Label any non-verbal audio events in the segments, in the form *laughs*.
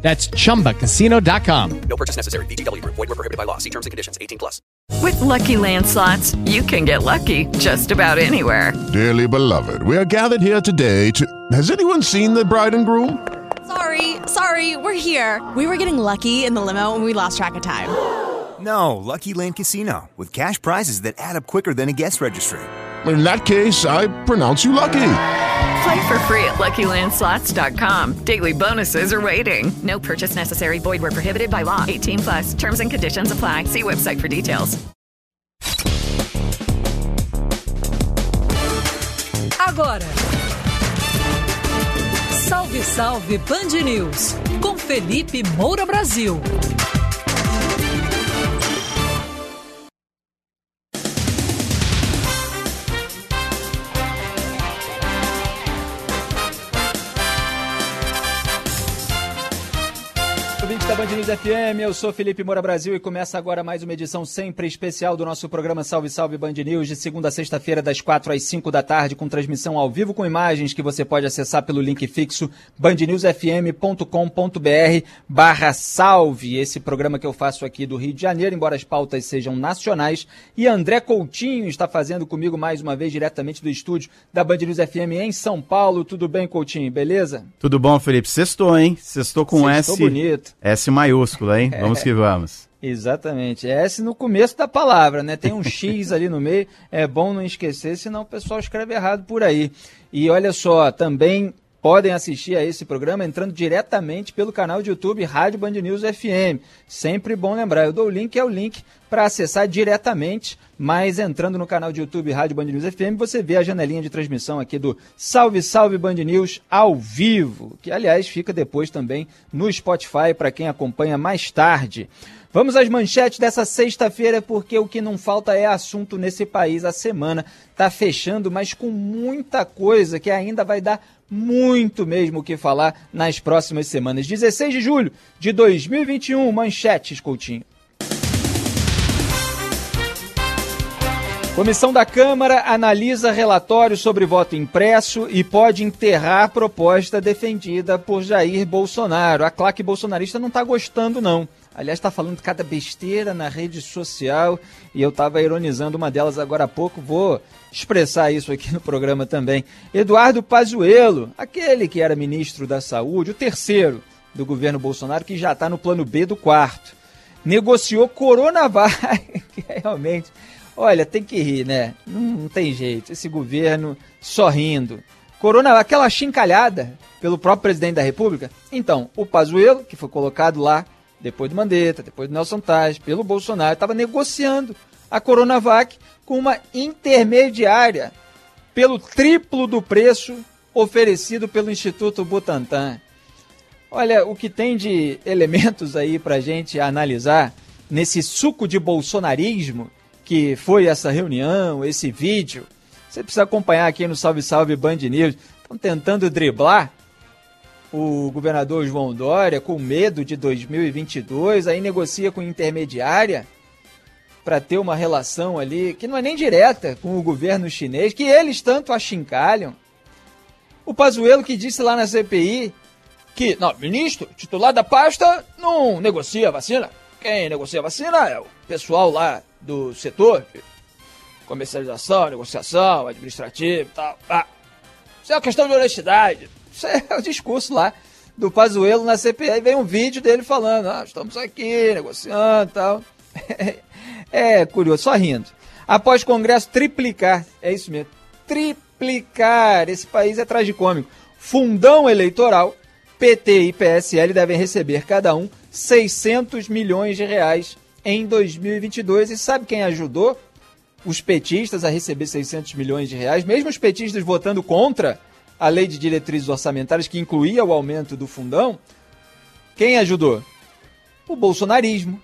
That's chumbacasino.com. No purchase necessary. VGW Group. Void were prohibited by law. See terms and conditions. 18 plus. With Lucky Land slots, you can get lucky just about anywhere. Dearly beloved, we are gathered here today to. Has anyone seen the bride and groom? Sorry, sorry, we're here. We were getting lucky in the limo and we lost track of time. No, Lucky Land Casino, with cash prizes that add up quicker than a guest registry. In that case, I pronounce you lucky. Play for free at LuckyLandSlots.com. Daily bonuses are waiting. No purchase necessary. Void where prohibited by law. 18 plus. Terms and conditions apply. See website for details. Agora. Salve, salve Band News. Com Felipe Moura Brasil. Band News FM, eu sou Felipe Moura Brasil e começa agora mais uma edição sempre especial do nosso programa Salve Salve Band News, de segunda a sexta-feira, das quatro às cinco da tarde, com transmissão ao vivo com imagens que você pode acessar pelo link fixo bandnewsfm.com.br barra salve. Esse programa que eu faço aqui do Rio de Janeiro, embora as pautas sejam nacionais. E André Coutinho está fazendo comigo mais uma vez diretamente do estúdio da Band News FM em São Paulo. Tudo bem, Coutinho? Beleza? Tudo bom, Felipe? Sextou, hein? Sextou com Sextou S. bonito. S maiúsculo, hein? Vamos que vamos. *laughs* Exatamente. É S no começo da palavra, né? Tem um X *laughs* ali no meio. É bom não esquecer, senão o pessoal escreve errado por aí. E olha só, também podem assistir a esse programa entrando diretamente pelo canal de YouTube Rádio Band News FM. Sempre bom lembrar, eu dou o link, é o link para acessar diretamente, mas entrando no canal de YouTube Rádio Band News FM, você vê a janelinha de transmissão aqui do Salve Salve Band News ao vivo, que aliás fica depois também no Spotify para quem acompanha mais tarde. Vamos às manchetes dessa sexta-feira, porque o que não falta é assunto nesse país. A semana está fechando, mas com muita coisa que ainda vai dar muito mesmo o que falar nas próximas semanas. 16 de julho de 2021, manchetes, Coutinho. Comissão da Câmara analisa relatório sobre voto impresso e pode enterrar proposta defendida por Jair Bolsonaro. A claque bolsonarista não está gostando, não. Aliás, está falando cada besteira na rede social e eu estava ironizando uma delas agora há pouco. Vou expressar isso aqui no programa também. Eduardo Pazuello, aquele que era ministro da Saúde, o terceiro do governo Bolsonaro, que já está no plano B do quarto, negociou Coronavac. *laughs* Realmente, olha, tem que rir, né? Não, não tem jeito. Esse governo sorrindo. Corona, aquela chincalhada pelo próprio presidente da República. Então, o Pazuello, que foi colocado lá depois do Mandetta, depois do Nelson Tais, pelo Bolsonaro, estava negociando a Coronavac com uma intermediária pelo triplo do preço oferecido pelo Instituto Butantan. Olha, o que tem de *laughs* elementos aí para gente analisar nesse suco de bolsonarismo que foi essa reunião, esse vídeo. Você precisa acompanhar aqui no Salve Salve Band News. Estão tentando driblar o governador João Dória com medo de 2022, aí negocia com intermediária para ter uma relação ali que não é nem direta com o governo chinês, que eles tanto achincalham. O Pazuello que disse lá na CPI que, não, ministro, titular da pasta não negocia vacina. Quem negocia vacina é o pessoal lá do setor comercialização, negociação, administrativo e tal. Ah, isso é uma questão de honestidade. Isso é *laughs* o discurso lá do Pazuello na CPI. Vem um vídeo dele falando, ah, estamos aqui negociando e tal. *laughs* É curioso, só rindo. Após Congresso triplicar, é isso mesmo, triplicar, esse país é tragicômico. Fundão eleitoral, PT e PSL devem receber cada um 600 milhões de reais em 2022. E sabe quem ajudou os petistas a receber 600 milhões de reais? Mesmo os petistas votando contra a lei de diretrizes orçamentárias que incluía o aumento do fundão, quem ajudou? O bolsonarismo.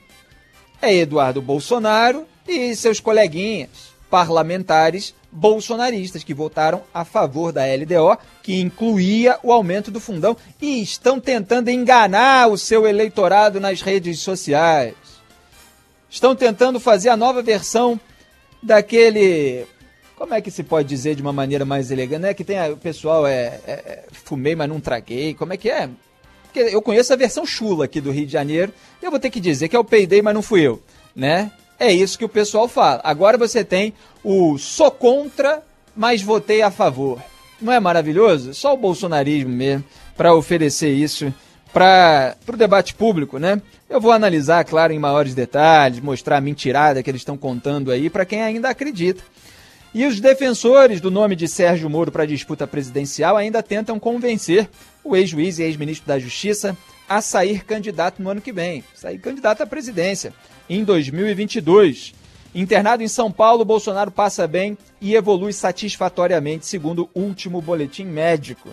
é Eduardo Bolsonaro e seus coleguinhas parlamentares bolsonaristas que votaram a favor da LDO, que incluía o aumento do fundão e estão tentando enganar o seu eleitorado nas redes sociais. Estão tentando fazer a nova versão daquele. Como é que se pode dizer de uma maneira mais elegante? É que tem o pessoal é, é- é, fumei, mas não traguei. Como é que é? Porque eu conheço a versão chula aqui do Rio de Janeiro. E eu vou ter que dizer que o peidei, mas não fui eu, né? É isso que o pessoal fala. Agora você tem o sou contra, mas votei a favor. Não é maravilhoso? Só o bolsonarismo mesmo para oferecer isso para o debate público, né? Eu vou analisar, claro, em maiores detalhes, mostrar a mentirada que eles estão contando aí para quem ainda acredita. E os defensores do nome de Sérgio Moro para a disputa presidencial ainda tentam convencer o ex-juiz e ex-ministro da Justiça a sair candidato no ano que vem, sair candidato à presidência em 2022. Internado em São Paulo, Bolsonaro passa bem e evolui satisfatoriamente, segundo o último boletim médico.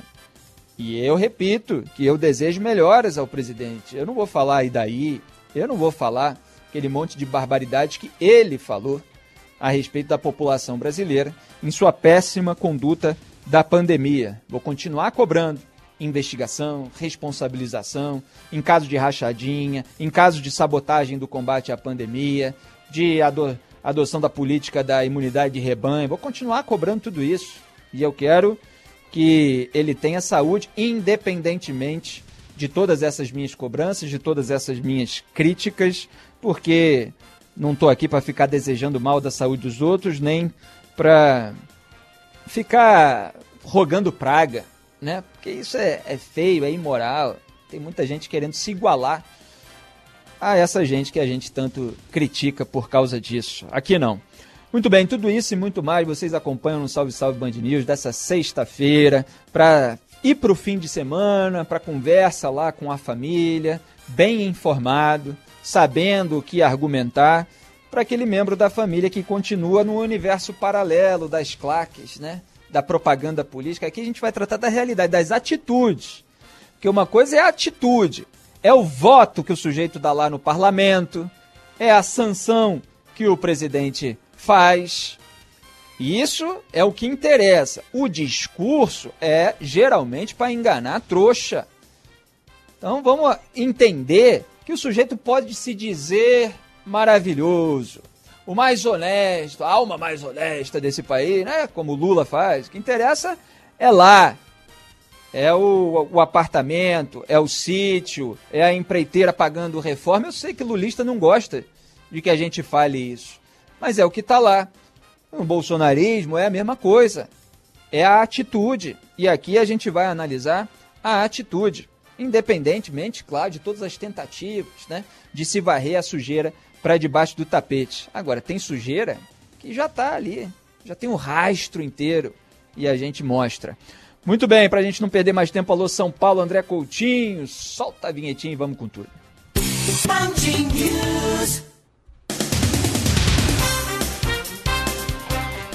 E eu repito que eu desejo melhoras ao presidente. Eu não vou falar e daí, eu não vou falar aquele monte de barbaridade que ele falou a respeito da população brasileira em sua péssima conduta da pandemia. Vou continuar cobrando investigação, responsabilização, em caso de rachadinha, em caso de sabotagem do combate à pandemia, de ado adoção da política da imunidade de rebanho. Vou continuar cobrando tudo isso. E eu quero que ele tenha saúde, independentemente de todas essas minhas cobranças, de todas essas minhas críticas, porque não estou aqui para ficar desejando mal da saúde dos outros, nem para ficar rogando praga, né? Porque isso é, é feio, é imoral. Tem muita gente querendo se igualar a essa gente que a gente tanto critica por causa disso. Aqui não. Muito bem, tudo isso e muito mais vocês acompanham no Salve Salve Band News dessa sexta-feira para ir para o fim de semana, para conversa lá com a família, bem informado, sabendo o que argumentar para aquele membro da família que continua no universo paralelo das claques, né? Da propaganda política. Aqui a gente vai tratar da realidade, das atitudes. Porque uma coisa é a atitude, é o voto que o sujeito dá lá no parlamento, é a sanção que o presidente faz. Isso é o que interessa. O discurso é geralmente para enganar trouxa. Então vamos entender que o sujeito pode se dizer maravilhoso, o mais honesto, a alma mais honesta desse país, né? Como Lula faz. O que interessa é lá. É o, o apartamento, é o sítio, é a empreiteira pagando reforma. Eu sei que lulista não gosta de que a gente fale isso, mas é o que está lá. O bolsonarismo é a mesma coisa. É a atitude. E aqui a gente vai analisar a atitude, independentemente, claro, de todas as tentativas né, de se varrer a sujeira para debaixo do tapete. Agora, tem sujeira que já está ali, já tem um rastro inteiro e a gente mostra. Muito bem, para a gente não perder mais tempo, alô São Paulo, André Coutinho, solta a vinhetinha e vamos com tudo.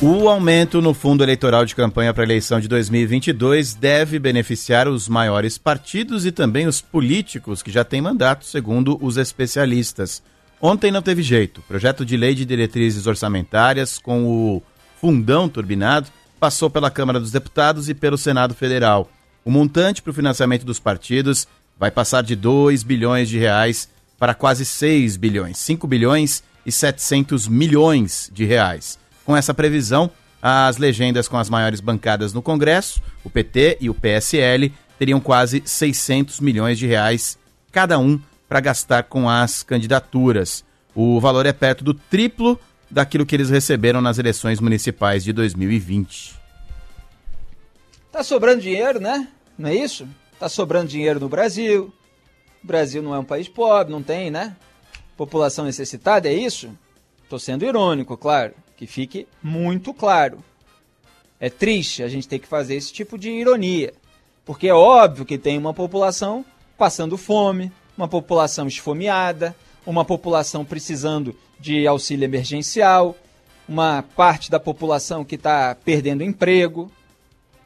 O aumento no fundo eleitoral de campanha para a eleição de 2022 deve beneficiar os maiores partidos e também os políticos que já têm mandato, segundo os especialistas. Ontem não teve jeito. O projeto de lei de diretrizes orçamentárias com o fundão turbinado passou pela Câmara dos Deputados e pelo Senado Federal. O montante para o financiamento dos partidos vai passar de 2 bilhões de reais para quase 6 bilhões, 5 bilhões e 700 milhões de reais. Com essa previsão, as legendas com as maiores bancadas no Congresso, o PT e o PSL, teriam quase 600 milhões de reais cada um para gastar com as candidaturas. O valor é perto do triplo daquilo que eles receberam nas eleições municipais de 2020. Tá sobrando dinheiro, né? Não é isso? Tá sobrando dinheiro no Brasil. O Brasil não é um país pobre, não tem, né? População necessitada, é isso? Tô sendo irônico, claro. Que fique muito claro. É triste a gente ter que fazer esse tipo de ironia. Porque é óbvio que tem uma população passando fome, uma população esfomeada, uma população precisando de auxílio emergencial, uma parte da população que está perdendo emprego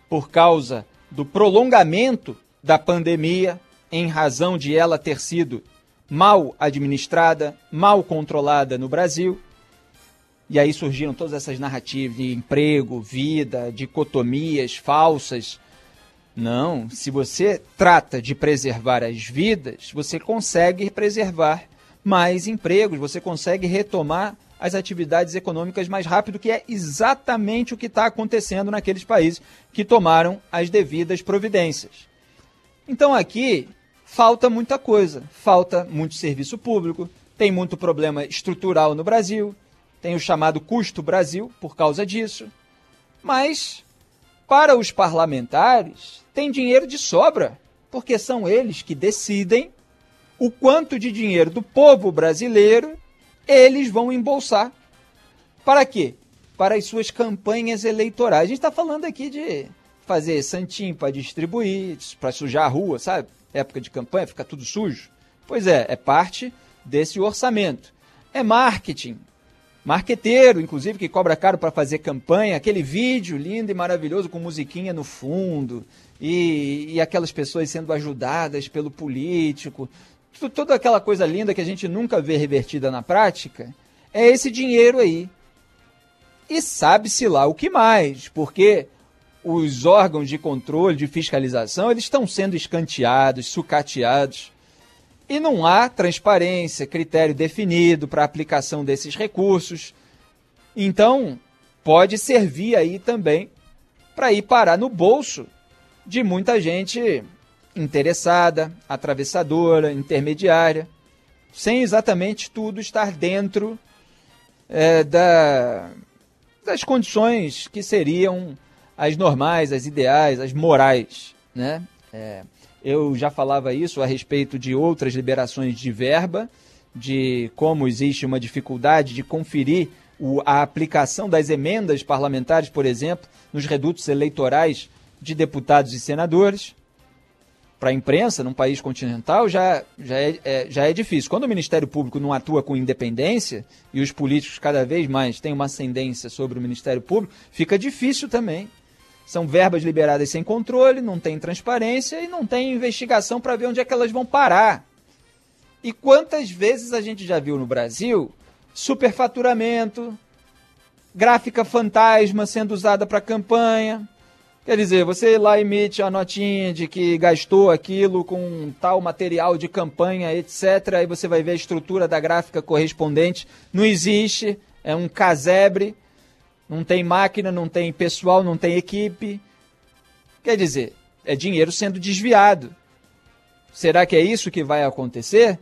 por causa do prolongamento da pandemia, em razão de ela ter sido mal administrada, mal controlada no Brasil. E aí surgiram todas essas narrativas de emprego, vida, dicotomias falsas. Não, se você trata de preservar as vidas, você consegue preservar mais empregos, você consegue retomar as atividades econômicas mais rápido, que é exatamente o que está acontecendo naqueles países que tomaram as devidas providências. Então aqui falta muita coisa, falta muito serviço público, tem muito problema estrutural no Brasil, tem o chamado custo Brasil por causa disso. Mas para os parlamentares tem dinheiro de sobra, porque são eles que decidem o quanto de dinheiro do povo brasileiro eles vão embolsar. Para quê? Para as suas campanhas eleitorais. A gente está falando aqui de fazer santinho para distribuir, para sujar a rua, sabe? Época de campanha, fica tudo sujo. Pois é, é parte desse orçamento. É marketing. Marqueteiro, inclusive, que cobra caro para fazer campanha, aquele vídeo lindo e maravilhoso com musiquinha no fundo, e, e aquelas pessoas sendo ajudadas pelo político. Toda aquela coisa linda que a gente nunca vê revertida na prática, é esse dinheiro aí. E sabe-se lá o que mais, porque os órgãos de controle, de fiscalização, eles estão sendo escanteados, sucateados, e não há transparência, critério definido para aplicação desses recursos. Então, pode servir aí também para ir parar no bolso de muita gente interessada, atravessadora, intermediária, sem exatamente tudo estar dentro é, da, das condições que seriam as normais, as ideais, as morais. Né? É, eu já falava isso a respeito de outras liberações de verba, de como existe uma dificuldade de conferir a aplicação das emendas parlamentares, por exemplo, nos redutos eleitorais de deputados e senadores para a imprensa, num país continental, já, já, é, é, já é difícil. Quando o Ministério Público não atua com independência e os políticos cada vez mais têm uma ascendência sobre o Ministério Público, fica difícil também. São verbas liberadas sem controle, não tem transparência e não tem investigação para ver onde é que elas vão parar. E quantas vezes a gente já viu no Brasil superfaturamento, gráfica fantasma sendo usada para campanha, Quer dizer, você lá emite a notinha de que gastou aquilo com tal material de campanha, etc. Aí você vai ver a estrutura da gráfica correspondente. Não existe, é um casebre, não tem máquina, não tem pessoal, não tem equipe. Quer dizer, é dinheiro sendo desviado. Será que é isso que vai acontecer?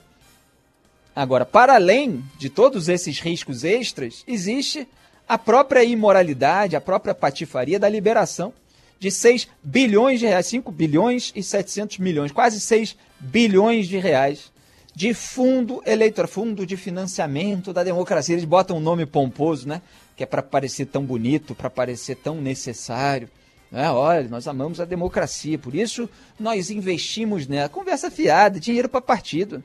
Agora, para além de todos esses riscos extras, existe a própria imoralidade, a própria patifaria da liberação de 6 bilhões de reais, 5 bilhões e 700 milhões, quase 6 bilhões de reais de fundo eleitoral, fundo de financiamento da democracia. Eles botam um nome pomposo, né? Que é para parecer tão bonito, para parecer tão necessário. É, olha, nós amamos a democracia, por isso nós investimos nela. Conversa fiada, dinheiro para partido.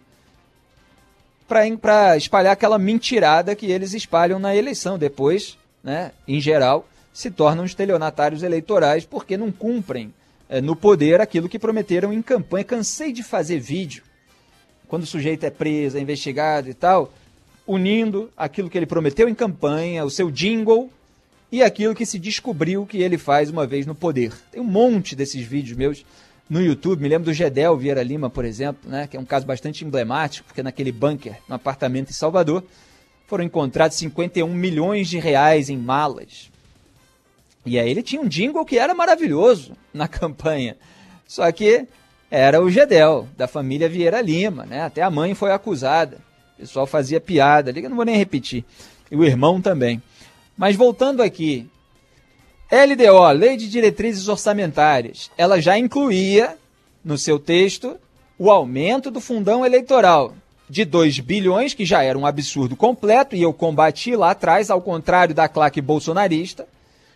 Para espalhar aquela mentirada que eles espalham na eleição. Depois, né, em geral, se tornam estelionatários eleitorais porque não cumprem é, no poder aquilo que prometeram em campanha. Cansei de fazer vídeo, quando o sujeito é preso, é investigado e tal, unindo aquilo que ele prometeu em campanha, o seu jingle, e aquilo que se descobriu que ele faz uma vez no poder. Tem um monte desses vídeos meus no YouTube. Me lembro do Gedel Vieira Lima, por exemplo, né, que é um caso bastante emblemático, porque naquele bunker, no apartamento em Salvador, foram encontrados 51 milhões de reais em malas, e aí ele tinha um jingle que era maravilhoso na *laughs* campanha. Só que era o Gedel, da família Vieira Lima, né? Até a mãe foi acusada. O pessoal fazia piada eu não vou nem repetir. E o irmão também. Mas voltando aqui, LDO, Lei de Diretrizes Orçamentárias, ela já incluía no seu texto o aumento do fundão eleitoral de 2 bilhões, que já era um absurdo completo, e eu combati lá atrás, ao contrário da claque bolsonarista,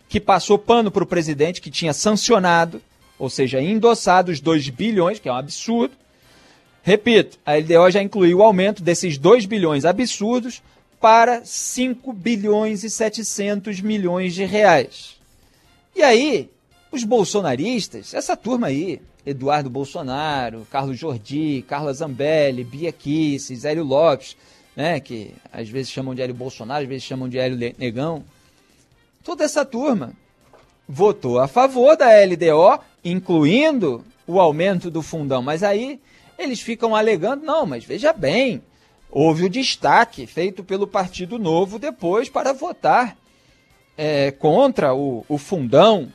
que passou pano para o presidente, que tinha sancionado, ou seja, endossado os 2 bilhões, que é um absurdo. Repito, a LDO já incluiu o aumento desses 2 bilhões absurdos para 5 bilhões e 700 milhões de reais. E aí, Os bolsonaristas, essa turma aí, Eduardo Bolsonaro, Carlos Jordi, Carla Zambelli, Bia Kicis, Hélio Lopes, né, que às vezes chamam de Hélio Bolsonaro, às vezes chamam de Hélio Negão. Toda essa turma votou a favor da LDO, incluindo o aumento do fundão. Mas aí eles ficam alegando, não, mas veja bem, houve o destaque feito pelo Partido Novo depois para votar é, contra o, o fundão.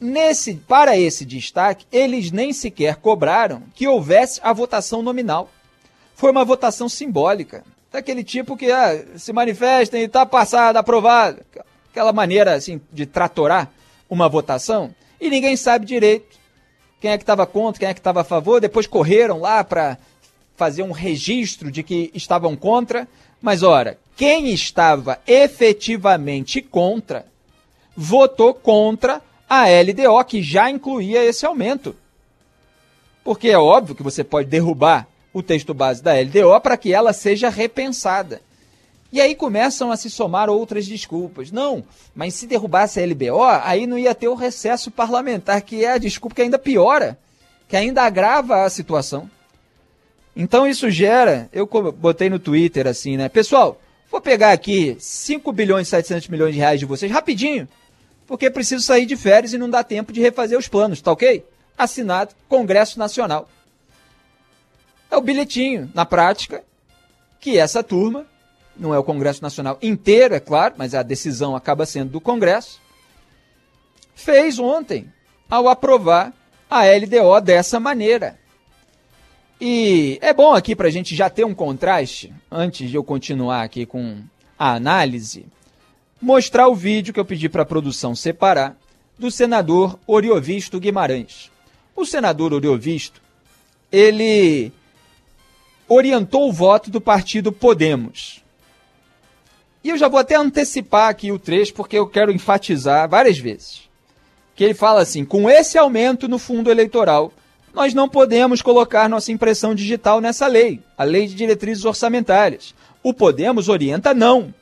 Nesse, para esse destaque, eles nem sequer cobraram que houvesse a votação nominal. Foi uma votação simbólica, daquele tipo que ah, se manifestem e está passado, aprovado. Aquela maneira assim de tratorar uma votação e ninguém sabe direito quem é que estava contra, quem é que estava a favor. Depois correram lá para fazer um registro de que estavam contra. Mas ora, quem estava efetivamente contra votou contra a LDO, que já incluía esse aumento. Porque é óbvio que você pode derrubar o texto base da LDO para que ela seja repensada. E aí começam a se somar outras desculpas. Não, mas se derrubasse a LBO, aí não ia ter o recesso parlamentar, que é a desculpa que ainda piora, que ainda agrava a situação. Então isso gera, eu botei no Twitter assim, né? Pessoal, vou pegar aqui 5 bilhões e 700 milhões de reais de vocês rapidinho porque preciso sair de férias e não dá tempo de refazer os planos, tá ok? Assinado Congresso Nacional. É o bilhetinho, na prática, que essa turma, não é o Congresso Nacional inteiro, é claro, mas a decisão acaba sendo do Congresso, fez ontem ao aprovar a LDO dessa maneira. E é bom aqui para a gente já ter um contraste, antes de eu continuar aqui com a análise, mostrar o vídeo que eu pedi para a produção separar do senador Oriovisto Guimarães. O senador Oriovisto, ele orientou o voto do partido Podemos. E eu já vou até antecipar aqui o trecho, porque eu quero enfatizar várias vezes. Que ele fala assim: com esse aumento no fundo eleitoral, nós não podemos colocar nossa impressão digital nessa lei, a lei de diretrizes orçamentárias. O Podemos orienta não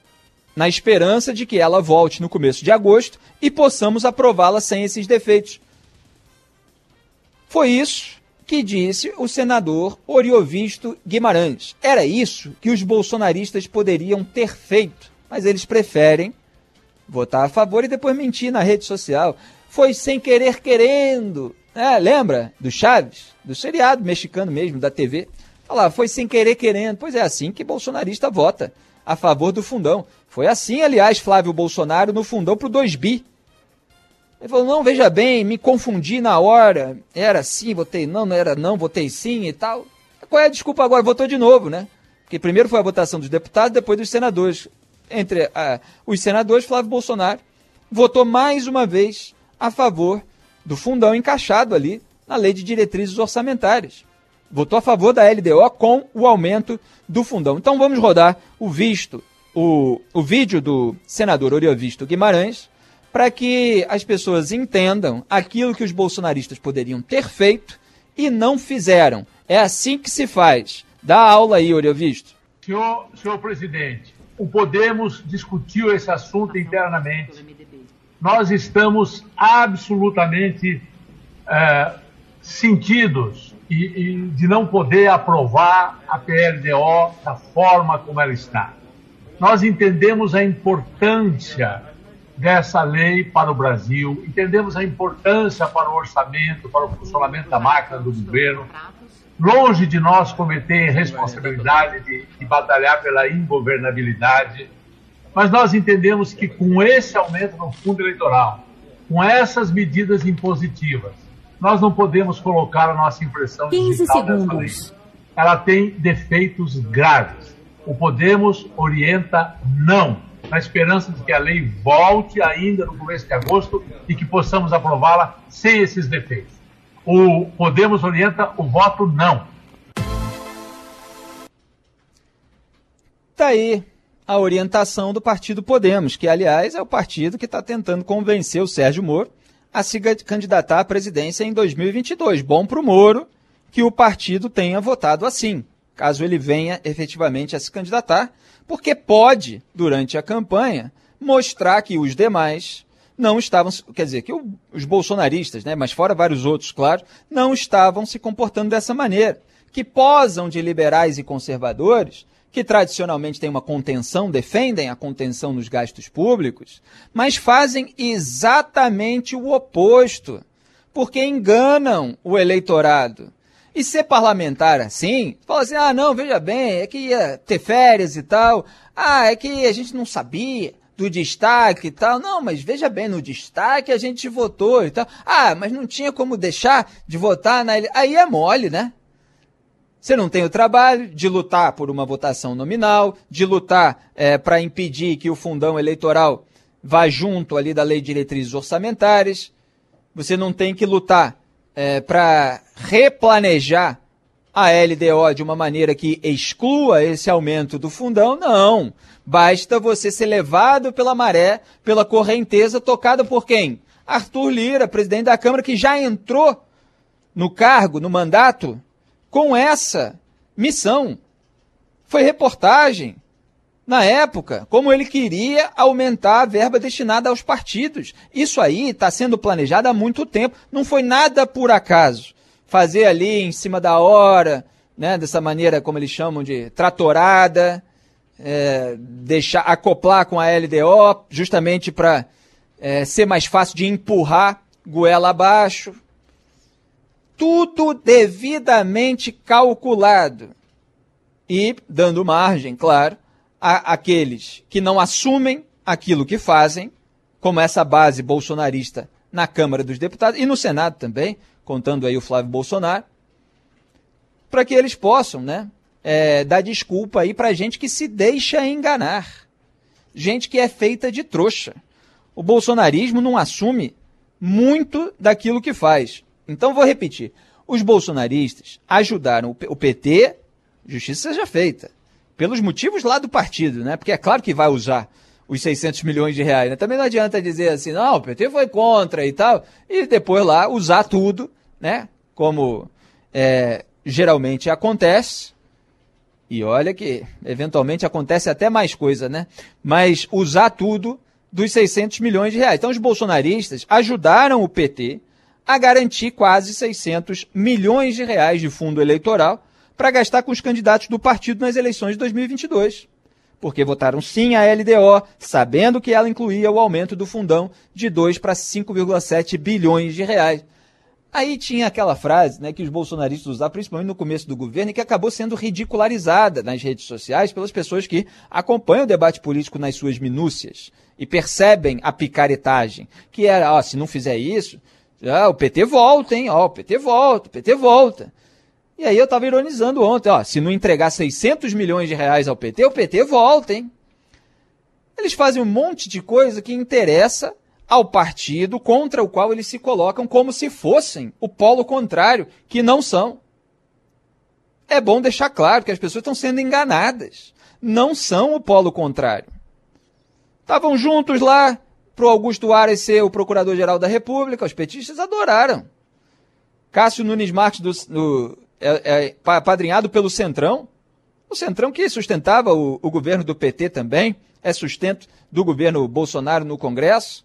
na esperança de que ela volte no começo de agosto e possamos aprová-la sem esses defeitos. Foi isso que disse o senador Oriovisto Guimarães. Era isso que os bolsonaristas poderiam ter feito, mas eles preferem votar a favor e depois mentir na rede social. Foi sem querer querendo. É, lembra do Chaves? Do seriado mexicano mesmo, da TV. Falar, foi sem querer querendo. Pois é assim que bolsonarista vota a favor do fundão. Foi assim, aliás, Flávio Bolsonaro no fundão pro 2 bi. Ele falou: não, veja bem, me confundi na hora. Era sim, votei não, não era não, votei sim e tal. Qual é a desculpa agora? Votou de novo, né? Porque primeiro foi a votação dos deputados, depois dos senadores. Entre uh, os senadores, Flávio Bolsonaro votou mais uma vez a favor do fundão encaixado ali na lei de diretrizes orçamentárias votou a favor da LDO com o aumento do fundão. Então vamos rodar o visto, o, o vídeo do senador Oriovisto Guimarães, para que as pessoas entendam aquilo que os bolsonaristas poderiam ter feito e não fizeram. É assim que se faz. Dá aula aí, Oriovisto. Senhor, senhor presidente, o Podemos discutiu esse assunto internamente. Nós estamos absolutamente é, sentidos e, e de não poder aprovar a PLDO da forma como ela está. Nós entendemos a importância dessa lei para o Brasil, entendemos a importância para o orçamento, para o funcionamento da máquina do governo. Longe de nós cometer a responsabilidade de, de batalhar pela ingovernabilidade, mas nós entendemos que com esse aumento no fundo eleitoral, com essas medidas impositivas, nós não podemos colocar a nossa impressão 15 digital segundos. nessa lei. Ela tem defeitos graves. O Podemos orienta não, na esperança de que a lei volte ainda no começo de agosto e que possamos aprová-la sem esses defeitos. O Podemos orienta o voto não. Está aí a orientação do partido Podemos, que, aliás, é o partido que está tentando convencer o Sérgio Moro a se candidatar à presidência em 2022. Bom para o Moro que o partido tenha votado assim, caso ele venha efetivamente a se candidatar, porque pode, durante a campanha, mostrar que os demais não estavam, quer dizer, que os bolsonaristas, né, mas fora vários outros, claro, não estavam se comportando dessa maneira. Que posam de liberais e conservadores, que tradicionalmente têm uma contenção, defendem a contenção nos gastos públicos, mas fazem exatamente o oposto, porque enganam o eleitorado. E ser parlamentar assim, fala assim: ah, não, veja bem, é que ia ter férias e tal, ah, é que a gente não sabia do destaque e tal. Não, mas veja bem, no destaque a gente votou e tal. Ah, mas não tinha como deixar de votar na. Aí é mole, né? Você não tem o trabalho de lutar por uma votação nominal, de lutar é, para impedir que o fundão eleitoral vá junto ali da lei de diretrizes orçamentárias. Você não tem que lutar é, para replanejar a LDO de uma maneira que exclua esse aumento do fundão. Não. Basta você ser levado pela maré, pela correnteza tocada por quem? Arthur Lira, presidente da Câmara, que já entrou no cargo, no mandato, com essa missão. Foi reportagem na época, como ele queria aumentar a verba destinada aos partidos. Isso aí está sendo planejado há muito tempo, não foi nada por acaso. Fazer ali em cima da hora, né, dessa maneira como eles chamam de tratorada, é, deixar acoplar com a LDO, justamente para é, ser mais fácil de empurrar goela abaixo. Tudo devidamente calculado. E dando margem, claro, a aqueles que não assumem aquilo que fazem, como essa base bolsonarista na Câmara dos Deputados e no Senado também, contando aí o Flávio Bolsonaro, para que eles possam, né, é, dar desculpa aí para gente que se deixa enganar, gente que é feita de trouxa. O bolsonarismo não assume muito daquilo que faz. Então vou repetir. Os bolsonaristas ajudaram o PT, justiça seja feita, pelos motivos lá do partido, né? Porque é claro que vai usar os 600 milhões de reais. Né? Também não adianta dizer assim, não, o PT foi contra e tal, e depois lá usar tudo, né? Como é, geralmente acontece. E olha que eventualmente acontece até mais coisa, né? Mas usar tudo dos 600 milhões de reais. Então os bolsonaristas ajudaram o PT a garantir quase 600 milhões de reais de fundo eleitoral para gastar com os candidatos do partido nas eleições de 2022. Porque votaram sim a LDO, sabendo que ela incluía o aumento do fundão de 2 para 5,7 bilhões de reais. Aí tinha aquela frase né, que os bolsonaristas usavam, principalmente no começo do governo, e que acabou sendo ridicularizada nas redes sociais pelas pessoas que acompanham o debate político nas suas minúcias e percebem a picaretagem, que era, ó, se não fizer isso, ah, o PT volta, hein? Ó, o PT volta, o PT volta. E aí eu estava ironizando ontem, ó, se não entregar 600 milhões de reais ao PT, o PT volta, hein? Eles fazem um monte de coisa que interessa ao partido contra o qual eles se colocam como se fossem o polo contrário, que não são. É bom deixar claro que as pessoas estão sendo enganadas. Não são o polo contrário. Estavam juntos lá, para o Augusto Aras ser o procurador-geral da República, os petistas adoraram. Cássio Nunes Marques, do, do, é, é, padrinhado pelo Centrão, o Centrão que sustentava o, o governo do PT também, é sustento do governo Bolsonaro no Congresso.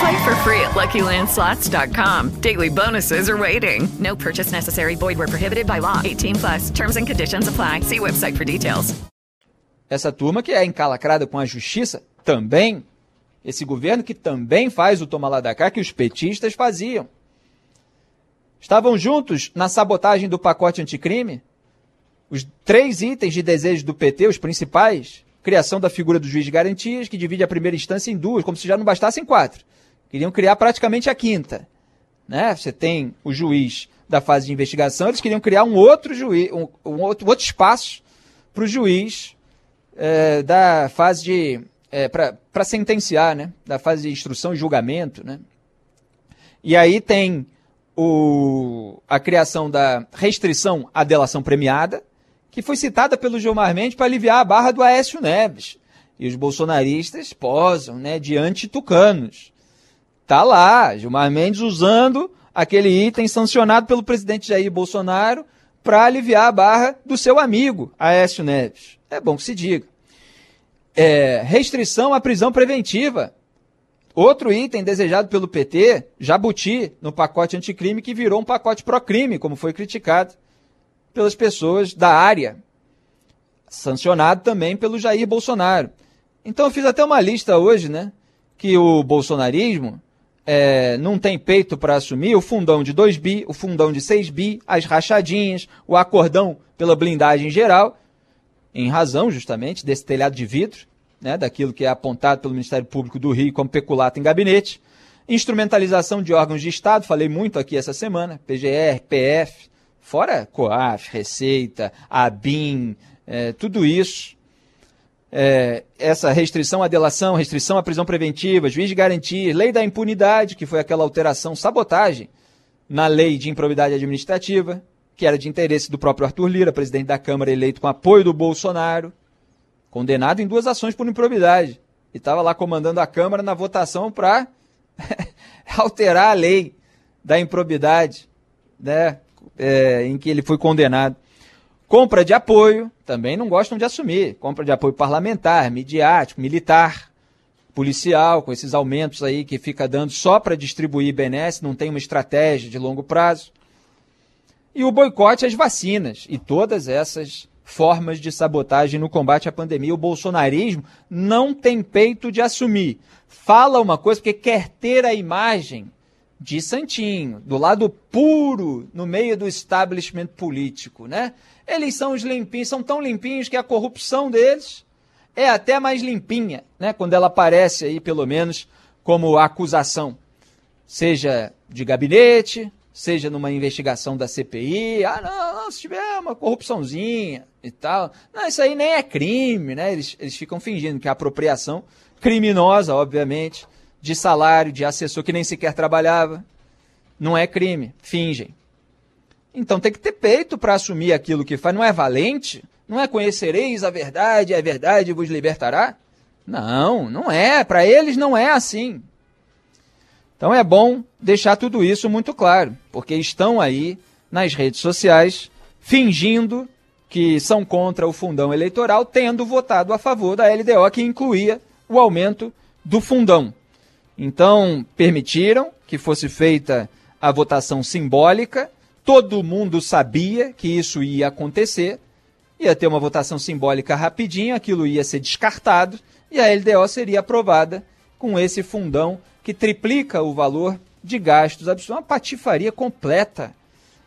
Play for free at LuckyLandSlots.com. Daily bonuses are waiting. No purchase necessary. Void where prohibited by law. 18 plus. Terms and conditions apply. See website for details. Essa turma que é encalacrada com a justiça também, esse governo que também faz o toma lá da cá que os petistas faziam. Estavam juntos na sabotagem do pacote anticrime, os três itens de desejo do PT, os principais, criação da figura do juiz de garantias, que divide a primeira instância em duas, como se já não bastassem quatro. Queriam criar praticamente a quinta. Né? Você tem o juiz da fase de investigação, eles queriam criar um outro juiz, um, um outro, outro espaço para o juiz é, da fase de. É, para sentenciar, né? Da fase de instrução e julgamento. Né? E aí tem o, a criação da restrição à delação premiada, que foi citada pelo Gilmar Mendes para aliviar a barra do Aécio Neves. E os bolsonaristas posam, né, de anti-tucanos. Tá lá, Gilmar Mendes usando aquele item sancionado pelo presidente Jair Bolsonaro para aliviar a barra do seu amigo, Aécio Neves. É bom que se diga. É, restrição à prisão preventiva. Outro item desejado pelo PT, Jabuti, no pacote anticrime, que virou um pacote pró-crime, como foi criticado pelas pessoas da área. Sancionado também pelo Jair Bolsonaro. Então eu fiz até uma lista hoje, né? Que o bolsonarismo é, não tem peito para assumir o fundão de 2 bi, o fundão de 6 bi, as rachadinhas, o acordão pela blindagem geral, em razão justamente desse telhado de vidro, né, daquilo que é apontado pelo Ministério Público do Rio como peculato em gabinete, instrumentalização de órgãos de Estado, falei muito aqui essa semana, PGR, PF, fora COAF, Receita, ABIN, é, tudo isso é, essa restrição à delação, restrição à prisão preventiva, juiz de garantia, lei da impunidade, que foi aquela alteração, sabotagem na lei de improbidade administrativa, que era de interesse do próprio Arthur Lira, presidente da Câmara eleito com apoio do Bolsonaro, condenado em duas ações por improbidade. E estava lá comandando a Câmara na votação para *laughs* alterar a lei da improbidade, né, é, em que ele foi condenado. Compra de apoio, também não gostam de assumir. Compra de apoio parlamentar, midiático, militar, policial, com esses aumentos aí que fica dando só para distribuir benesse, não tem uma estratégia de longo prazo. E o boicote às vacinas e todas essas formas de sabotagem no combate à pandemia. O bolsonarismo não tem peito de assumir. Fala uma coisa porque quer ter a imagem de santinho, do lado puro, no meio do establishment político, né? Eles são os limpinhos, são tão limpinhos que a corrupção deles é até mais limpinha, né? Quando ela aparece aí, pelo menos, como acusação, seja de gabinete, seja numa investigação da CPI. Ah, não, não se tiver uma corrupçãozinha e tal. Não, isso aí nem é crime, né? Eles, eles ficam fingindo que é apropriação criminosa, obviamente, de salário de assessor que nem sequer trabalhava. Não é crime, fingem. Então tem que ter peito para assumir aquilo que faz. Não é valente? Não é conhecereis a verdade, a verdade vos libertará? Não, não é. Para eles não é assim. Então é bom deixar tudo isso muito claro, porque estão aí nas redes sociais fingindo que são contra o fundão eleitoral, tendo votado a favor da LDO que incluía o aumento do fundão. Então permitiram que fosse feita a votação simbólica Todo mundo sabia que isso ia acontecer, ia ter uma votação simbólica rapidinho, aquilo ia ser descartado e a LDO seria aprovada com esse fundão que triplica o valor de gastos. Uma patifaria completa.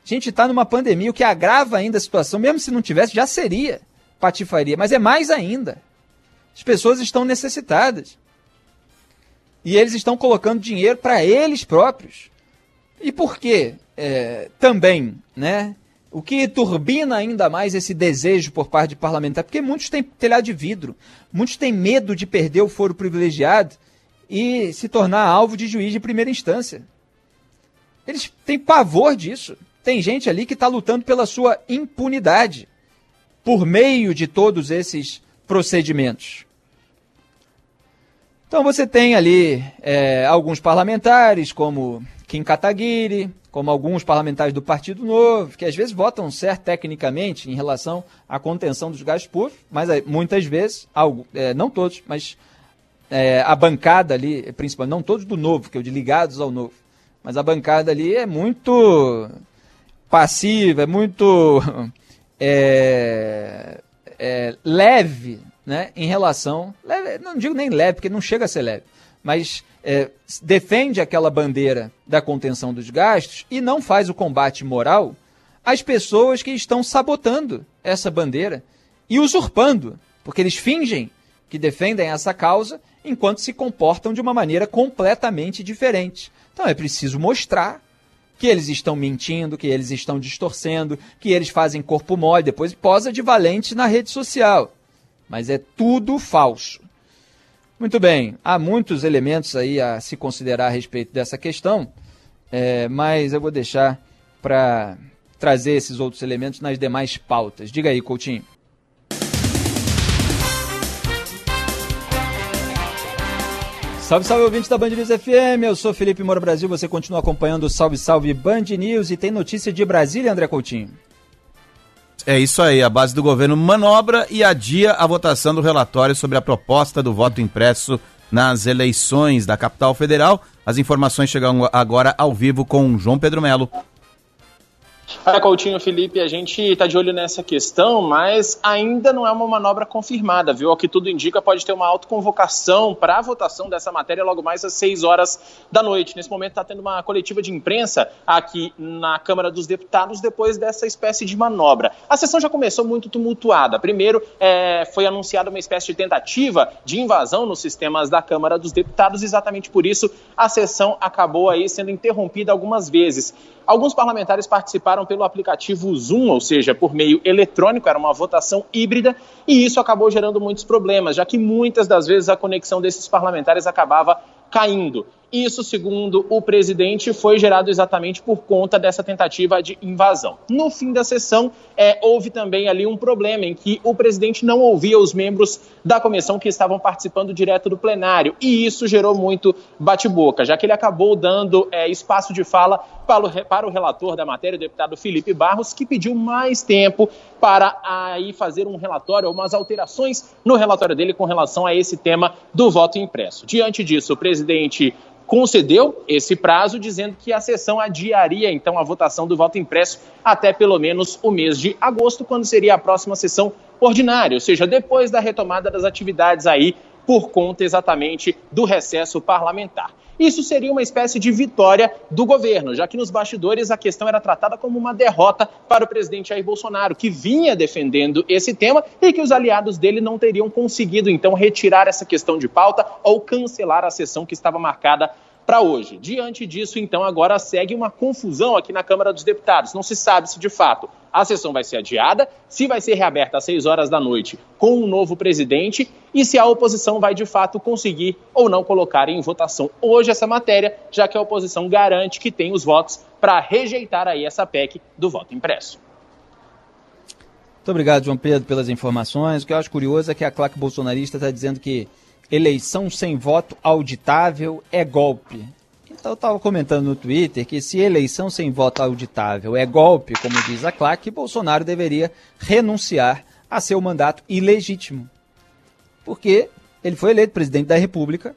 A gente está numa pandemia, o que agrava ainda a situação, mesmo se não tivesse, já seria patifaria, mas é mais ainda. As pessoas estão necessitadas. E eles estão colocando dinheiro para eles próprios. E por quê? é, também, né? O que turbina ainda mais esse desejo por parte de parlamentar, porque muitos têm telhado de vidro, muitos têm medo de perder o foro privilegiado e se tornar alvo de juiz de primeira instância. Eles têm pavor disso. Tem gente ali que está lutando pela sua impunidade por meio de todos esses procedimentos. Então você tem ali é, alguns parlamentares, como Kim Kataguiri, como alguns parlamentares do Partido Novo, que às vezes votam certo tecnicamente em relação à contenção dos gastos públicos, mas é, muitas vezes, algo, é, não todos, mas é, a bancada ali, principalmente, não todos do Novo, que eu de ligados ao Novo, mas a bancada ali é muito passiva, é muito é, *laughs* é, leve né, em relação. Leve, não digo nem leve, porque não chega a ser leve, mas é, defende aquela bandeira da contenção dos gastos e não faz o combate moral às pessoas que estão sabotando essa bandeira e usurpando, porque eles fingem que defendem essa causa enquanto se comportam de uma maneira completamente diferente. Então é preciso mostrar que eles estão mentindo, que eles estão distorcendo, que eles fazem corpo mole, depois posa de valente na rede social. Mas é tudo falso. Muito bem, há muitos elementos aí a se considerar a respeito dessa questão, é, mas eu vou deixar para trazer esses outros elementos nas demais pautas. Diga aí, Coutinho. Salve, salve, ouvintes da Band News FM. Eu sou Felipe Moura Brasil. Você continua acompanhando o Salve, Salve Band News e tem notícia de Brasília, André Coutinho. É isso aí, a base do governo manobra e adia a votação do relatório sobre a proposta do voto impresso nas eleições da capital federal. As informações chegam agora ao vivo com João Pedro Melo. Olha, Coutinho, Felipe, a gente está de olho nessa questão, mas ainda não é uma manobra confirmada, viu? Ao que tudo indica, pode ter uma autoconvocação para a votação dessa matéria logo mais às 6 horas da noite. Nesse momento está tendo uma coletiva de imprensa aqui na Câmara dos Deputados depois dessa espécie de manobra. A sessão já começou muito tumultuada. Primeiro, é, foi anunciada uma espécie de tentativa de invasão nos sistemas da Câmara dos Deputados, exatamente por isso a sessão acabou aí sendo interrompida algumas vezes. Alguns parlamentares participaram pelo aplicativo Zoom, ou seja, por meio eletrônico, era uma votação híbrida, e isso acabou gerando muitos problemas, já que muitas das vezes a conexão desses parlamentares acabava caindo. Isso, segundo o presidente, foi gerado exatamente por conta dessa tentativa de invasão. No fim da sessão, é, houve também ali um problema em que o presidente não ouvia os membros da comissão que estavam participando direto do plenário, e isso gerou muito bate-boca, já que ele acabou dando é, espaço de fala para o, para o relator da matéria, o deputado Felipe Barros, que pediu mais tempo para aí fazer um relatório, umas alterações no relatório dele com relação a esse tema do voto impresso. Diante disso, o presidente concedeu esse prazo, dizendo que a sessão adiaria então a votação do voto impresso até pelo menos o mês de agosto, quando seria a próxima sessão ordinária, ou seja, depois da retomada das atividades aí por conta exatamente do recesso parlamentar. Isso seria uma espécie de vitória do governo, já que nos bastidores a questão era tratada como uma derrota para o presidente Jair Bolsonaro, que vinha defendendo esse tema e que os aliados dele não teriam conseguido então retirar essa questão de pauta ou cancelar a sessão que estava marcada para hoje. Diante disso, então, agora segue uma confusão aqui na Câmara dos Deputados. Não se sabe se de fato a sessão vai ser adiada, se vai ser reaberta às 6 horas da noite com um novo presidente e se a oposição vai de fato conseguir ou não colocar em votação hoje essa matéria, já que a oposição garante que tem os votos para rejeitar aí essa PEC do voto impresso. Muito obrigado, João Pedro, pelas informações. O que eu acho curioso é que a claque bolsonarista está dizendo que eleição sem voto auditável é golpe. Eu estava comentando no Twitter que se eleição sem voto auditável é golpe, como diz a claque, Bolsonaro deveria renunciar a seu mandato ilegítimo. Porque ele foi eleito presidente da República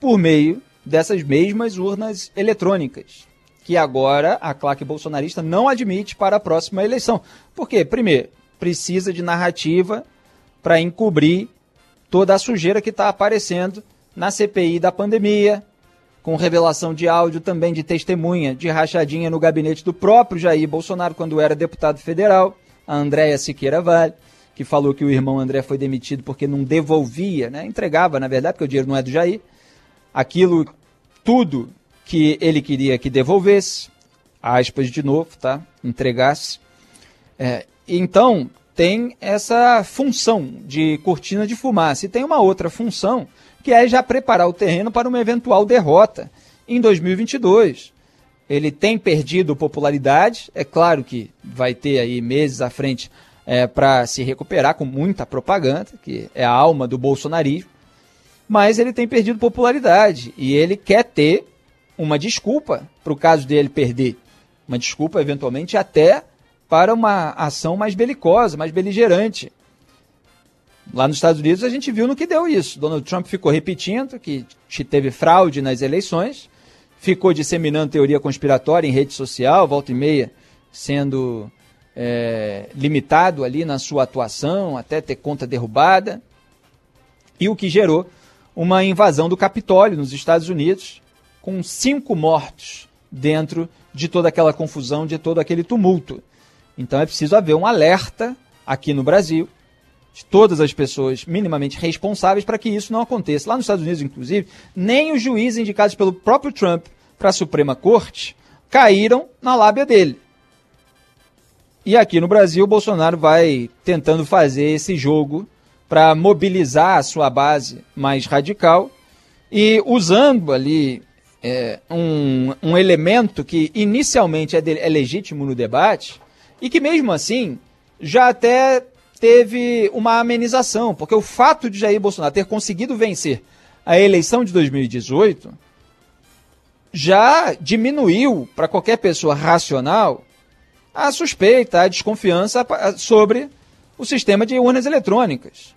por meio dessas mesmas urnas eletrônicas, que agora a claque bolsonarista não admite para a próxima eleição. Por quê? Primeiro, precisa de narrativa para encobrir toda a sujeira que está aparecendo na CPI da pandemia, com revelação de áudio também de testemunha de rachadinha no gabinete do próprio Jair Bolsonaro quando era deputado federal, a Andréia Siqueira Vale, que falou que o irmão André foi demitido porque não devolvia, né? entregava, na verdade, porque o dinheiro não é do Jair, aquilo, tudo que ele queria que devolvesse, aspas de novo, tá? entregasse. É, então, tem essa função de cortina de fumaça. E tem uma outra função, que é já preparar o terreno para uma eventual derrota em 2022. Ele tem perdido popularidade, é claro que vai ter aí meses à frente é, para se recuperar com muita propaganda, que é a alma do bolsonarismo, mas ele tem perdido popularidade e ele quer ter uma desculpa para o caso dele perder. Uma desculpa, eventualmente, até para uma ação mais belicosa, mais beligerante. Lá nos Estados Unidos a gente viu no que deu isso. Donald Trump ficou repetindo que teve fraude nas eleições, ficou disseminando teoria conspiratória em rede social, volta e meia, sendo é, limitado ali na sua atuação, até ter conta derrubada, e o que gerou uma invasão do Capitólio nos Estados Unidos, com cinco mortos dentro de toda aquela confusão, de todo aquele tumulto. Então é preciso haver um alerta aqui no Brasil de todas as pessoas minimamente responsáveis para que isso não aconteça. Lá nos Estados Unidos, inclusive, nem os juízes indicados pelo próprio Trump para a Suprema Corte caíram na lábia dele. E aqui no Brasil, o Bolsonaro vai tentando fazer esse jogo para mobilizar a sua base mais radical e usando ali é, um, um elemento que inicialmente é, de, é legítimo no debate, e que mesmo assim já até teve uma amenização, porque o fato de Jair Bolsonaro ter conseguido vencer a eleição de 2018 já diminuiu para qualquer pessoa racional a suspeita, a desconfiança sobre o sistema de urnas eletrônicas.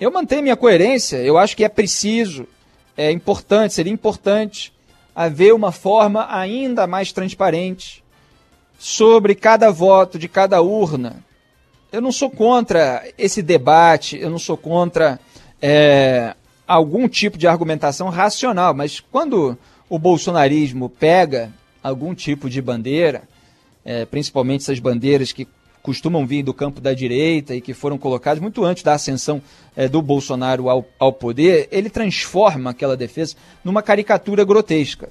Eu mantenho minha coerência, eu acho que é preciso, é importante, seria importante haver uma forma ainda mais transparente sobre cada voto de cada urna. Eu não sou contra esse debate, eu não sou contra é, algum tipo de argumentação racional, mas quando o bolsonarismo pega algum tipo de bandeira, é, principalmente essas bandeiras que costumam vir do campo da direita e que foram colocadas muito antes da ascensão é, do Bolsonaro ao, ao poder, ele transforma aquela defesa numa caricatura grotesca.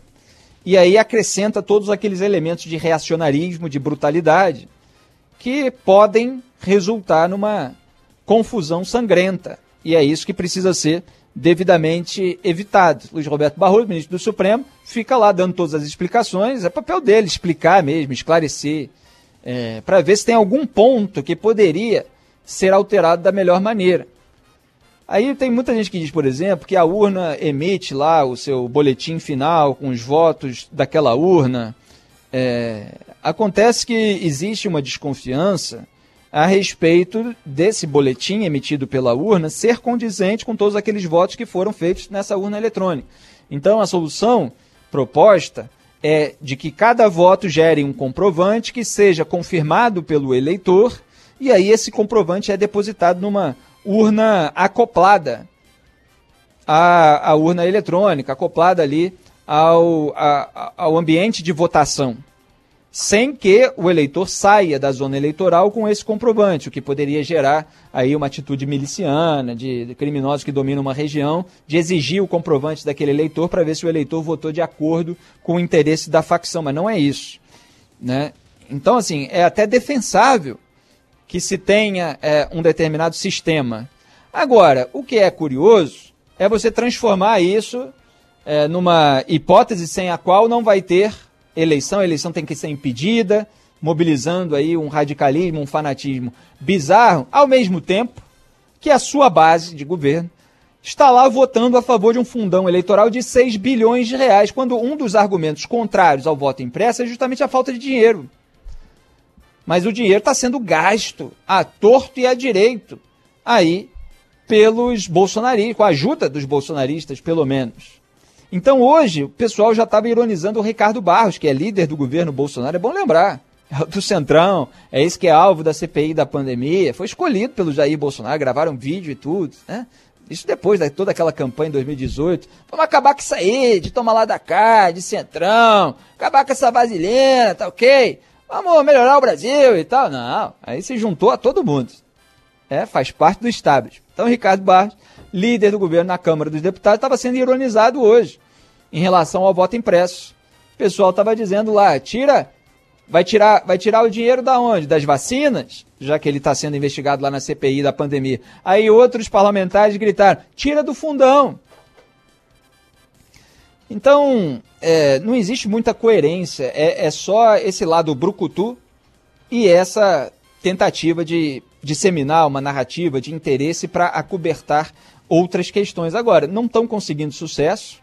E aí acrescenta todos aqueles elementos de reacionarismo, de brutalidade, que podem resultar numa confusão sangrenta. E é isso que precisa ser devidamente evitado. Luiz Roberto Barroso, ministro do Supremo, fica lá dando todas as explicações. É papel dele explicar mesmo, esclarecer, é, para ver se tem algum ponto que poderia ser alterado da melhor maneira. Aí tem muita gente que diz, por exemplo, que a urna emite lá o seu boletim final com os votos daquela urna. É, acontece que existe uma desconfiança a respeito desse boletim emitido pela urna ser condizente com todos aqueles votos que foram feitos nessa urna eletrônica. Então, a solução proposta é de que cada voto gere um comprovante que seja confirmado pelo eleitor e aí esse comprovante é depositado numa urna acoplada à, à urna eletrônica, acoplada ali ao, a, ao ambiente de votação sem que o eleitor saia da zona eleitoral com esse comprovante, o que poderia gerar aí uma atitude miliciana, de, criminosos que dominam uma região, de exigir o comprovante daquele eleitor para ver se o eleitor votou de acordo com o interesse da facção, mas não é isso. Né? Então, assim, é até defensável que se tenha é, um determinado sistema. Agora, o que é curioso é você transformar isso é, numa hipótese sem a qual não vai ter eleição, a eleição tem que ser impedida, mobilizando aí um radicalismo, um fanatismo bizarro, ao mesmo tempo que a sua base de governo está lá votando a favor de um fundão eleitoral de 6 bilhões de reais, quando um dos argumentos contrários ao voto impresso é justamente a falta de dinheiro. Mas o dinheiro está sendo gasto a torto e a direito aí pelos bolsonaristas, com a ajuda dos bolsonaristas, pelo menos. Então hoje o pessoal já estava ironizando o Ricardo Barros, que é líder do governo Bolsonaro, é bom lembrar. É do Centrão, é esse que é alvo da CPI da pandemia, foi escolhido pelo Jair Bolsonaro, gravaram vídeo e tudo, né? Isso depois de toda aquela campanha em 2018. Vamos acabar com isso aí, de tomar lá da cá, de centrão, acabar com essa vasilhena, tá ok? Vamos melhorar o Brasil e tal. Não, aí se juntou a todo mundo. É, faz parte do establishment. Então, Ricardo Barros líder do governo na Câmara dos Deputados, estava sendo ironizado hoje em relação ao voto impresso. O pessoal estava dizendo lá, tira, vai tirar, vai tirar o dinheiro da onde? Das vacinas, já que ele está sendo investigado lá na CPI da pandemia. Aí outros parlamentares gritaram, tira do fundão. Então, é, não existe muita coerência, é, é só esse lado brucutu e essa tentativa de disseminar uma narrativa de interesse para acobertar outras questões. Agora, não estão conseguindo sucesso,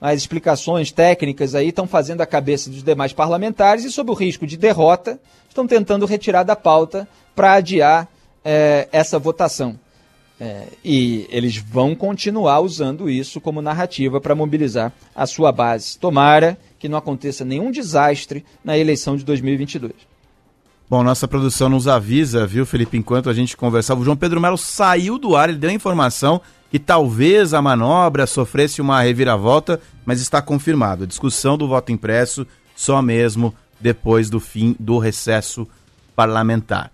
as explicações técnicas aí estão fazendo a cabeça dos demais parlamentares e, sob o risco de derrota, estão tentando retirar da pauta para adiar é, essa votação. É, e eles vão continuar usando isso como narrativa para mobilizar a sua base. Tomara que não aconteça nenhum desastre na eleição de 2022. Bom, nossa produção nos avisa, viu, Felipe, enquanto a gente conversava, o João Pedro Melo saiu do ar, ele deu a informação que talvez a manobra sofresse uma reviravolta, mas está confirmado. A discussão do voto impresso só mesmo depois do fim do recesso parlamentar.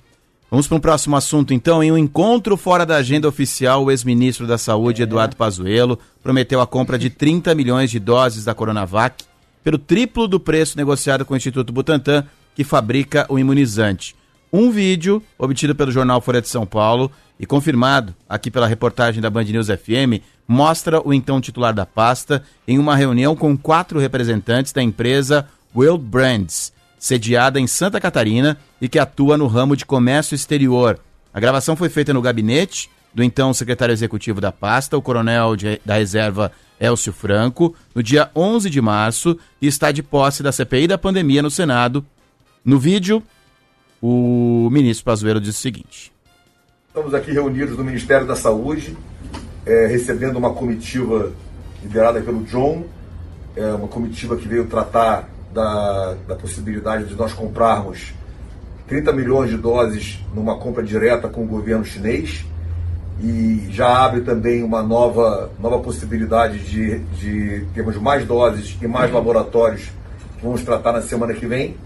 Vamos para um próximo assunto, então. Em um encontro fora da agenda oficial, o ex-ministro da Saúde, é. Eduardo Pazuello, prometeu a compra de 30 milhões de doses da Coronavac pelo triplo do preço negociado com o Instituto Butantan que fabrica o imunizante. Um vídeo obtido pelo jornal Folha de São Paulo e confirmado aqui pela reportagem da Band News FM mostra o então titular da pasta em uma reunião com quatro representantes da empresa World Brands, sediada em Santa Catarina e que atua no ramo de comércio exterior. A gravação foi feita no gabinete do então secretário executivo da pasta, o coronel de, da reserva Elcio Franco, no dia 11 de março e está de posse da CPI da pandemia no Senado. No vídeo, o ministro Pazuello diz o seguinte: Estamos aqui reunidos no Ministério da Saúde, é, recebendo uma comitiva liderada pelo John, é uma comitiva que veio tratar da, da possibilidade de nós comprarmos 30 milhões de doses numa compra direta com o governo chinês e já abre também uma nova, nova possibilidade de, de termos mais doses e mais laboratórios que vamos tratar na semana que vem.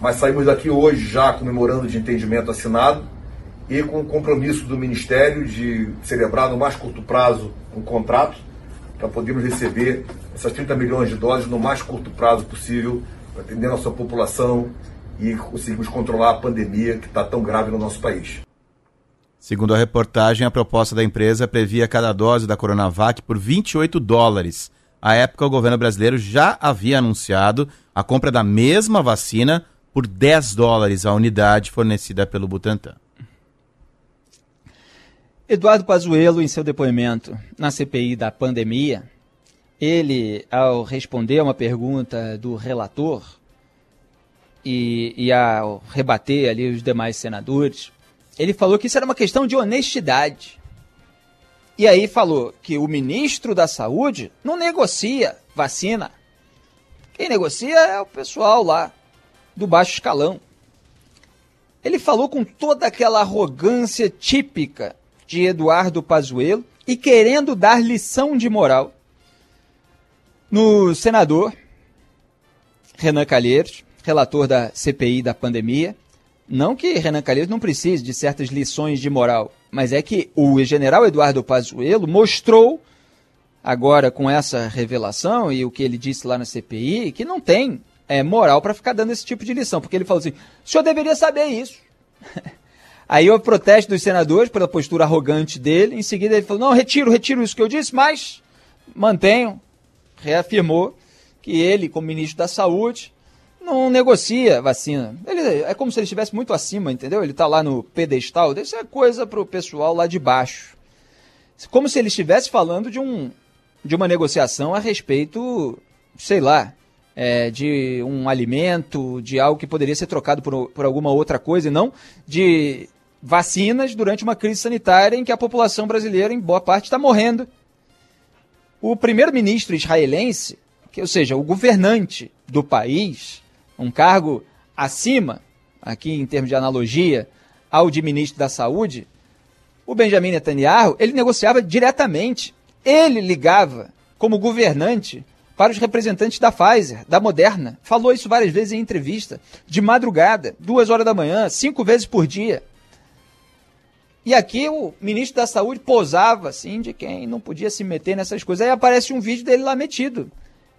Mas saímos daqui hoje já comemorando de entendimento assinado e com o compromisso do Ministério de celebrar no mais curto prazo um contrato para podermos receber essas 30 milhões de doses no mais curto prazo possível, para atender nossa população e conseguirmos controlar a pandemia que está tão grave no nosso país. Segundo a reportagem, a proposta da empresa previa cada dose da Coronavac por 28 dólares. À época, o governo brasileiro já havia anunciado a compra da mesma vacina por 10 dólares a unidade fornecida pelo Butantan. Eduardo Pazuello, em seu depoimento na CPI da pandemia, ele, ao responder uma pergunta do relator e, e ao rebater ali os demais senadores, ele falou que isso era uma questão de honestidade. E aí falou que o ministro da Saúde não negocia vacina. Quem negocia é o pessoal lá do baixo escalão. Ele falou com toda aquela arrogância típica de Eduardo Pazuello e querendo dar lição de moral no senador Renan Calheiros, relator da CPI da pandemia. Não que Renan Calheiros não precise de certas lições de moral, mas é que o general Eduardo Pazuello mostrou agora com essa revelação e o que ele disse lá na CPI que não tem é, moral para ficar dando esse tipo de lição, porque ele falou assim: o senhor deveria saber isso. *laughs* Aí o protesto dos senadores pela postura arrogante dele. Em seguida ele falou: não, retiro, retiro isso que eu disse, mas mantenho. Reafirmou que ele, como ministro da Saúde, não negocia vacina. Ele, é como se ele estivesse muito acima, entendeu? Ele está lá no pedestal. Isso é coisa para o pessoal lá de baixo. Como se ele estivesse falando de, um, de uma negociação a respeito, sei lá, é, de um alimento, de algo que poderia ser trocado por, por alguma outra coisa, e não de vacinas durante uma crise sanitária em que a população brasileira, em boa parte, está morrendo. O primeiro-ministro israelense, que, ou seja, o governante do país, um cargo acima, aqui em termos de analogia, ao de ministro da Saúde, o Benjamin Netanyahu, ele negociava diretamente. Ele ligava como governante para os representantes da Pfizer, da Moderna. Falou isso várias vezes em entrevista, de madrugada, duas horas da manhã, cinco vezes por dia. E aqui o ministro da Saúde posava, assim, de quem não podia se meter nessas coisas. Aí aparece um vídeo dele lá metido,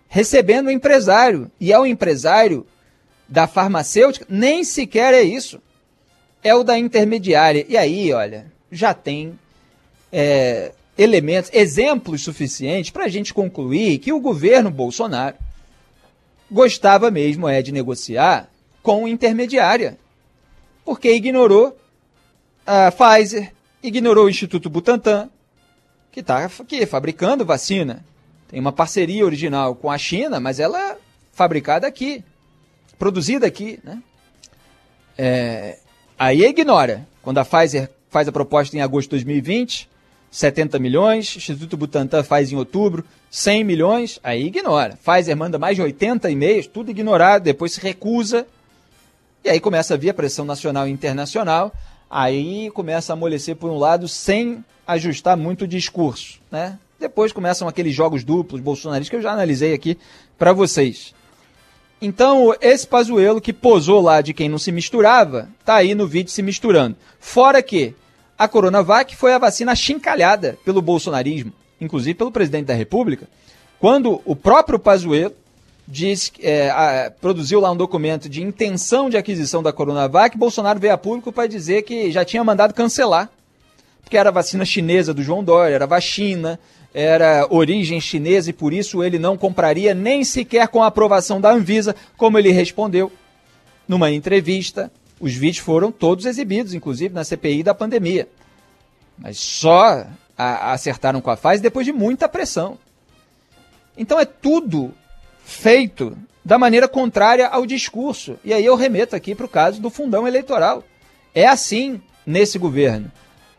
recebendo o um empresário. E é o empresário da farmacêutica, nem sequer é isso. É o da intermediária. E aí, olha, já tem é, elementos, exemplos suficientes para a gente concluir que o governo Bolsonaro gostava mesmo é de negociar com intermediária, porque ignorou a Pfizer, ignorou o Instituto Butantan, que está fabricando vacina. Tem uma parceria original com a China, mas ela é fabricada aqui, produzida aqui. Né? É, aí ignora. Quando a Pfizer faz a proposta em agosto de 2020, 70 milhões, Instituto Butantan faz em outubro 100 milhões, aí ignora. Pfizer manda mais de 80 e-mails, tudo ignorado, depois se recusa. E aí começa a vir a pressão nacional e internacional aí começa a amolecer por um lado sem ajustar muito o discurso, né? Depois começam aqueles jogos duplos bolsonaristas que eu já analisei aqui para vocês. Então, esse Pazuello que posou lá de quem não se misturava, tá aí no vídeo se misturando. Fora que a Coronavac foi a vacina chincalhada pelo bolsonarismo, inclusive pelo presidente da República, quando o próprio Pazuello diz, é, a, produziu lá um documento de intenção de aquisição da Coronavac, Bolsonaro veio a público para dizer que já tinha mandado cancelar, porque era vacina chinesa do João Dória, era vacina, era origem chinesa e por isso ele não compraria nem sequer com a aprovação da Anvisa, como ele respondeu. numa entrevista. Os vídeos foram todos exibidos, inclusive na CPI da pandemia. Mas só a, acertaram com a fase depois de muita pressão. Então é tudo feito da maneira contrária ao discurso. E aí eu remeto aqui para o caso do fundão eleitoral. É assim nesse governo.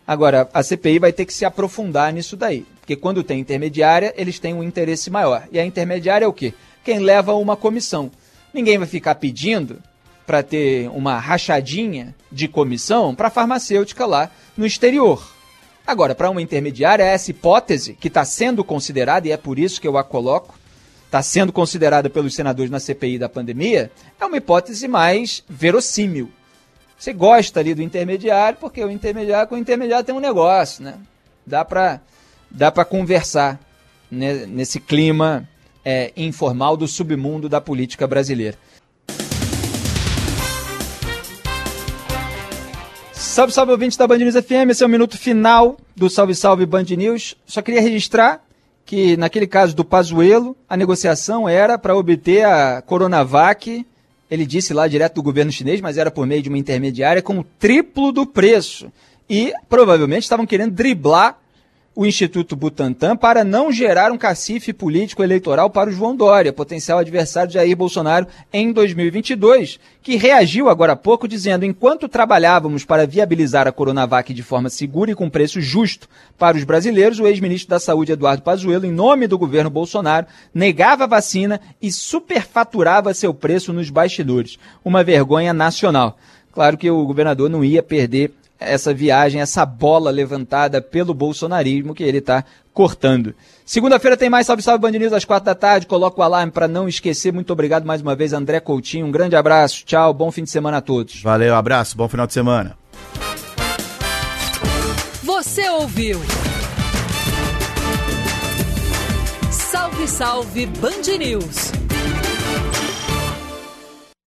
Agora, a CPI vai ter que se aprofundar nisso daí. Porque quando tem intermediária, eles têm um interesse maior. E a intermediária é o quê? Quem leva uma comissão. Ninguém vai ficar pedindo para ter uma rachadinha de comissão para farmacêutica lá no exterior. Agora, para uma intermediária, essa hipótese que está sendo considerada, e é por isso que eu a coloco, está sendo considerada pelos senadores na CPI da pandemia, é uma hipótese mais verossímil. Você gosta ali do intermediário, porque o intermediário com o intermediário tem um negócio, né? Dá para dá conversar né, nesse clima é, informal do submundo da política brasileira. Salve, salve, ouvintes da Band News FM. Esse é o minuto final do Salve, Salve Band News. Só queria registrar que, naquele caso do Pazuello, a negociação era para obter a Coronavac ele disse lá direto do governo chinês, mas era por meio de uma intermediária, com o triplo do preço. E provavelmente estavam querendo driblar o Instituto Butantan para não gerar um cacife político eleitoral para o João Dória, potencial adversário de Jair Bolsonaro em 2022, que reagiu agora há pouco dizendo: enquanto trabalhávamos para viabilizar a Coronavac de forma segura e com preço justo para os brasileiros, o ex-ministro da Saúde Eduardo Pazuello, em nome do governo Bolsonaro, negava a vacina e superfaturava seu preço nos bastidores. Uma vergonha nacional. Claro que o governador não ia perder essa viagem, essa bola levantada pelo bolsonarismo que ele está cortando. Segunda-feira tem mais Salve Salve Band News às quatro da tarde. Coloca o alarme para não esquecer. Muito obrigado mais uma vez, André Coutinho. Um grande abraço. Tchau. Bom fim de semana a todos. Valeu, abraço. Bom final de semana. Você ouviu? Salve Salve Band News